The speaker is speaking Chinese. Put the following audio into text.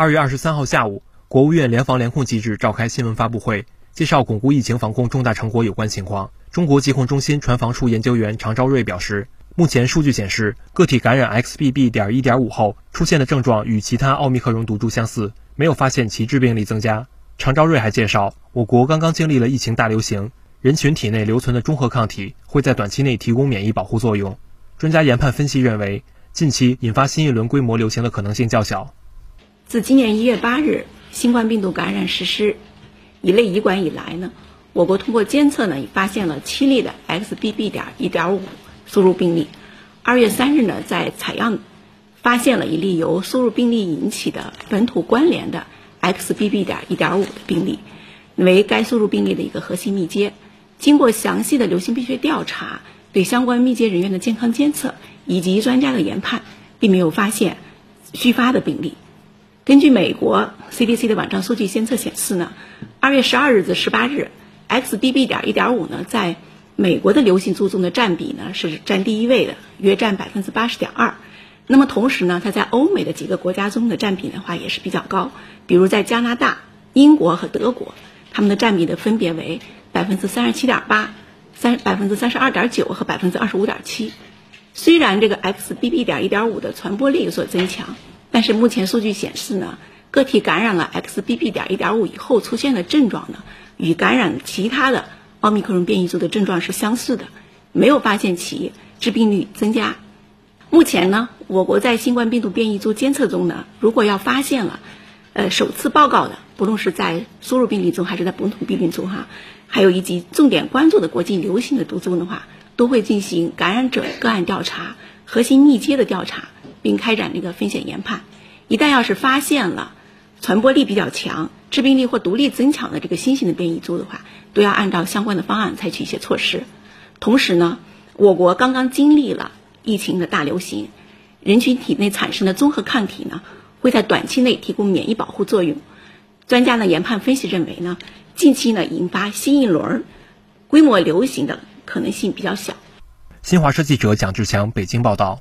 二月二十三号下午，国务院联防联控机制召开新闻发布会，介绍巩固疫情防控重大成果有关情况。中国疾控中心传防处研究员常昭瑞表示，目前数据显示，个体感染 XBB. 点一点五后出现的症状与其他奥密克戎毒株相似，没有发现其致病力增加。常昭瑞还介绍，我国刚刚经历了疫情大流行，人群体内留存的中和抗体会在短期内提供免疫保护作用。专家研判分析认为，近期引发新一轮规模流行的可能性较小。自今年一月八日新冠病毒感染实施乙类乙管以来呢，我国通过监测呢，已发现了七例的 XBB. 点一点五输入病例。二月三日呢，在采样发现了一例由输入病例引起的本土关联的 XBB. 点一点五的病例，为该输入病例的一个核心密接。经过详细的流行病学调查，对相关密接人员的健康监测以及专家的研判，并没有发现续发的病例。根据美国 CDC 的网站数据监测显示呢，二月十二日至十八日，XBB. 点一点五呢，在美国的流行株中的占比呢是占第一位的，约占百分之八十点二。那么同时呢，它在欧美的几个国家中的占比的话也是比较高，比如在加拿大、英国和德国，它们的占比的分别为百分之三十七点八、三百分之三十二点九和百分之二十五点七。虽然这个 XBB. 点一点五的传播力有所增强。但是目前数据显示呢，个体感染了 XBB. 点一点五以后出现的症状呢，与感染其他的奥密克戎变异株的症状是相似的，没有发现其致病率增加。目前呢，我国在新冠病毒变异株监测中呢，如果要发现了，呃，首次报告的，不论是在输入病例中还是在本土病例中哈，还有以及重点关注的国际流行的毒株的话，都会进行感染者个案调查、核心密接的调查。并开展这个风险研判，一旦要是发现了传播力比较强、致病力或毒力增强的这个新型的变异株的话，都要按照相关的方案采取一些措施。同时呢，我国刚刚经历了疫情的大流行，人群体内产生的综合抗体呢，会在短期内提供免疫保护作用。专家呢研判分析认为呢，近期呢引发新一轮规模流行的可能性比较小。新华社记者蒋志强北京报道。